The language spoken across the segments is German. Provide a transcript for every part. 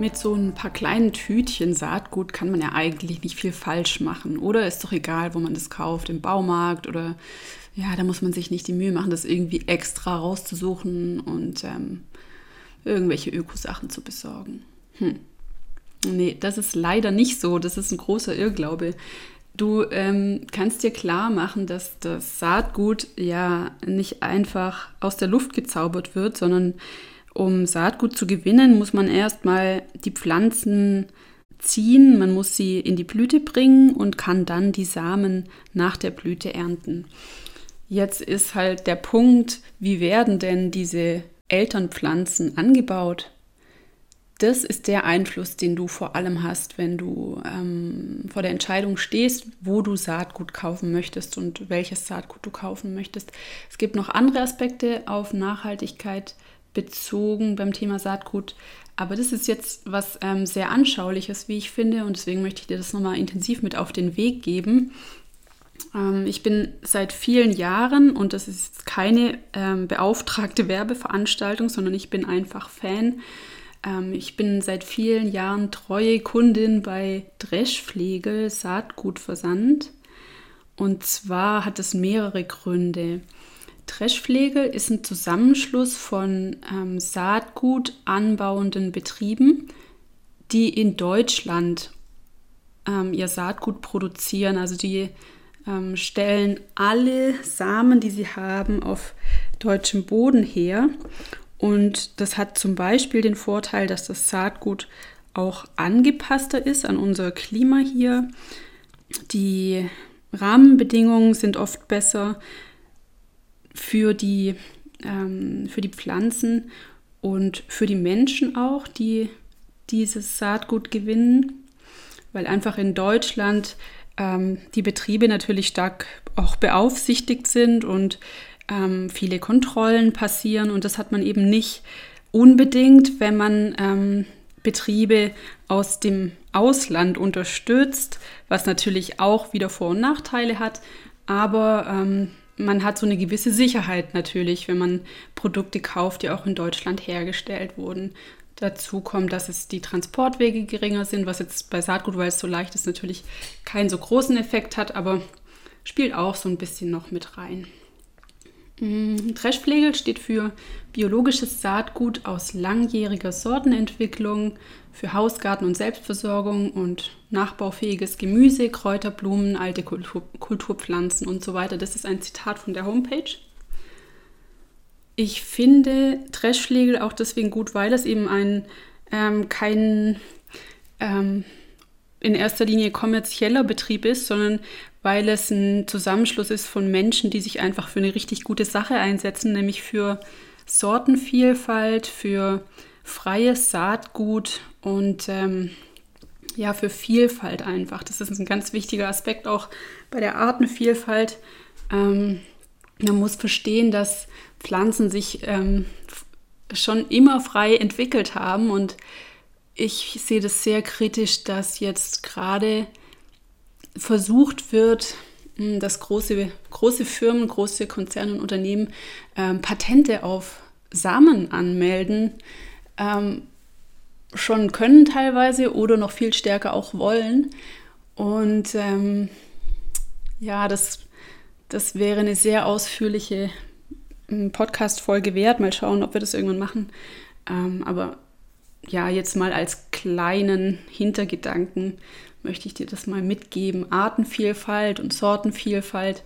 mit so ein paar kleinen Tütchen Saatgut kann man ja eigentlich nicht viel falsch machen. Oder ist doch egal, wo man das kauft, im Baumarkt oder ja, da muss man sich nicht die Mühe machen, das irgendwie extra rauszusuchen und ähm, irgendwelche Ökosachen zu besorgen. Hm. Nee, das ist leider nicht so. Das ist ein großer Irrglaube. Du ähm, kannst dir klar machen, dass das Saatgut ja nicht einfach aus der Luft gezaubert wird, sondern um Saatgut zu gewinnen, muss man erstmal die Pflanzen ziehen, man muss sie in die Blüte bringen und kann dann die Samen nach der Blüte ernten. Jetzt ist halt der Punkt, wie werden denn diese Elternpflanzen angebaut? Das ist der Einfluss, den du vor allem hast, wenn du ähm, vor der Entscheidung stehst, wo du Saatgut kaufen möchtest und welches Saatgut du kaufen möchtest. Es gibt noch andere Aspekte auf Nachhaltigkeit, bezogen beim Thema Saatgut. Aber das ist jetzt was ähm, sehr Anschauliches, wie ich finde, und deswegen möchte ich dir das nochmal intensiv mit auf den Weg geben. Ähm, ich bin seit vielen Jahren, und das ist keine ähm, beauftragte Werbeveranstaltung, sondern ich bin einfach Fan. Ähm, ich bin seit vielen Jahren treue Kundin bei Dreschflegel Saatgutversand. Und zwar hat es mehrere Gründe. Dreschflegel ist ein Zusammenschluss von ähm, Saatgut anbauenden Betrieben, die in Deutschland ähm, ihr Saatgut produzieren. Also die ähm, stellen alle Samen, die sie haben, auf deutschem Boden her. Und das hat zum Beispiel den Vorteil, dass das Saatgut auch angepasster ist an unser Klima hier. Die Rahmenbedingungen sind oft besser für die, ähm, für die Pflanzen und für die Menschen auch, die dieses Saatgut gewinnen, weil einfach in Deutschland ähm, die Betriebe natürlich stark auch beaufsichtigt sind und ähm, viele Kontrollen passieren. Und das hat man eben nicht unbedingt, wenn man ähm, Betriebe aus dem Ausland unterstützt, was natürlich auch wieder Vor- und Nachteile hat, aber ähm, man hat so eine gewisse Sicherheit natürlich, wenn man Produkte kauft, die auch in Deutschland hergestellt wurden. Dazu kommt, dass es die Transportwege geringer sind, was jetzt bei Saatgut, weil es so leicht ist, natürlich keinen so großen Effekt hat, aber spielt auch so ein bisschen noch mit rein. Mm, Dreschflegel steht für biologisches Saatgut aus langjähriger Sortenentwicklung, für Hausgarten und Selbstversorgung und nachbaufähiges Gemüse, Kräuter, Blumen, alte Kultur, Kulturpflanzen und so weiter. Das ist ein Zitat von der Homepage. Ich finde Dreschflegel auch deswegen gut, weil es eben ein ähm, kein ähm, in erster Linie kommerzieller Betrieb ist, sondern weil es ein Zusammenschluss ist von Menschen, die sich einfach für eine richtig gute Sache einsetzen, nämlich für Sortenvielfalt, für freies Saatgut und ähm, ja, für Vielfalt einfach. Das ist ein ganz wichtiger Aspekt auch bei der Artenvielfalt. Ähm, man muss verstehen, dass Pflanzen sich ähm, schon immer frei entwickelt haben und ich sehe das sehr kritisch, dass jetzt gerade versucht wird, hm, dass große, große Firmen, große Konzerne und Unternehmen ähm, Patente auf Samen anmelden, ähm, schon können teilweise oder noch viel stärker auch wollen. Und ähm, ja, das, das wäre eine sehr ausführliche hm, Podcast-Folge wert. Mal schauen, ob wir das irgendwann machen. Ähm, aber ja, jetzt mal als kleinen Hintergedanken möchte ich dir das mal mitgeben. Artenvielfalt und Sortenvielfalt.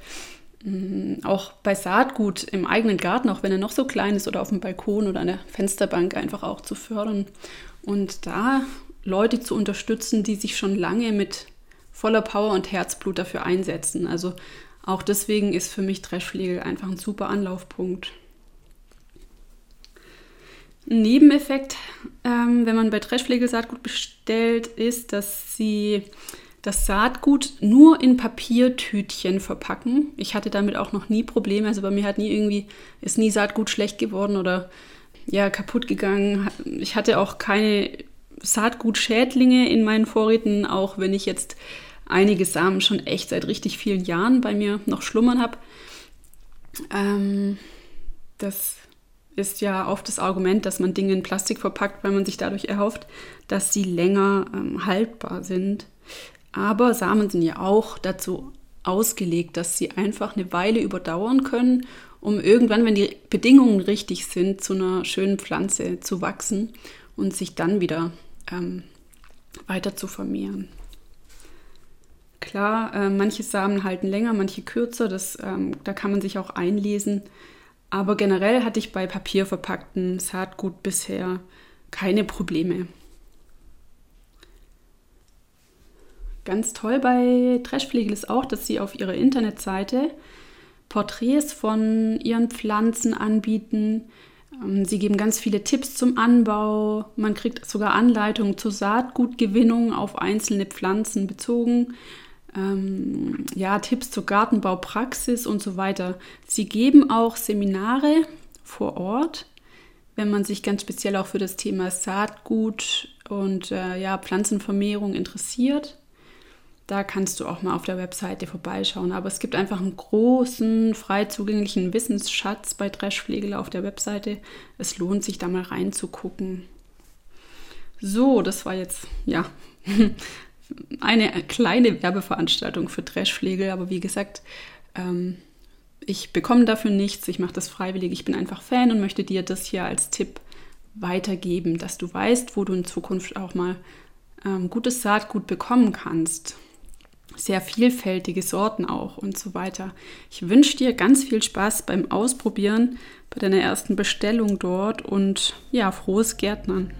Hm, auch bei Saatgut im eigenen Garten, auch wenn er noch so klein ist oder auf dem Balkon oder an der Fensterbank einfach auch zu fördern und da Leute zu unterstützen, die sich schon lange mit voller Power und Herzblut dafür einsetzen. Also auch deswegen ist für mich Dreschflegel einfach ein super Anlaufpunkt. Ein Nebeneffekt, ähm, wenn man bei Dreschflegel Saatgut bestellt, ist, dass sie das Saatgut nur in Papiertütchen verpacken. Ich hatte damit auch noch nie Probleme. Also bei mir hat nie irgendwie, ist nie Saatgut schlecht geworden oder ja, kaputt gegangen. Ich hatte auch keine Saatgutschädlinge in meinen Vorräten, auch wenn ich jetzt einige Samen schon echt seit richtig vielen Jahren bei mir noch schlummern habe. Ähm, das ist ja oft das Argument, dass man Dinge in Plastik verpackt, weil man sich dadurch erhofft, dass sie länger ähm, haltbar sind. Aber Samen sind ja auch dazu ausgelegt, dass sie einfach eine Weile überdauern können, um irgendwann, wenn die Bedingungen richtig sind, zu einer schönen Pflanze zu wachsen und sich dann wieder ähm, weiter zu vermehren. Klar, äh, manche Samen halten länger, manche kürzer, das, ähm, da kann man sich auch einlesen. Aber generell hatte ich bei papierverpackten Saatgut bisher keine Probleme. Ganz toll bei Trashfliegel ist auch, dass sie auf ihrer Internetseite Porträts von ihren Pflanzen anbieten. Ähm, sie geben ganz viele Tipps zum Anbau. Man kriegt sogar Anleitungen zur Saatgutgewinnung auf einzelne Pflanzen bezogen. Ähm, ja, Tipps zur Gartenbaupraxis und so weiter. Sie geben auch Seminare vor Ort, wenn man sich ganz speziell auch für das Thema Saatgut und äh, ja, Pflanzenvermehrung interessiert. Da kannst du auch mal auf der Webseite vorbeischauen. Aber es gibt einfach einen großen, frei zugänglichen Wissensschatz bei Dreschpflegel auf der Webseite. Es lohnt sich da mal reinzugucken. So, das war jetzt, ja, eine kleine Werbeveranstaltung für Dreschpflegel. Aber wie gesagt, ähm, ich bekomme dafür nichts. Ich mache das freiwillig. Ich bin einfach Fan und möchte dir das hier als Tipp weitergeben, dass du weißt, wo du in Zukunft auch mal ähm, gutes Saatgut bekommen kannst sehr vielfältige Sorten auch und so weiter. Ich wünsche dir ganz viel Spaß beim Ausprobieren, bei deiner ersten Bestellung dort und ja, frohes Gärtnern.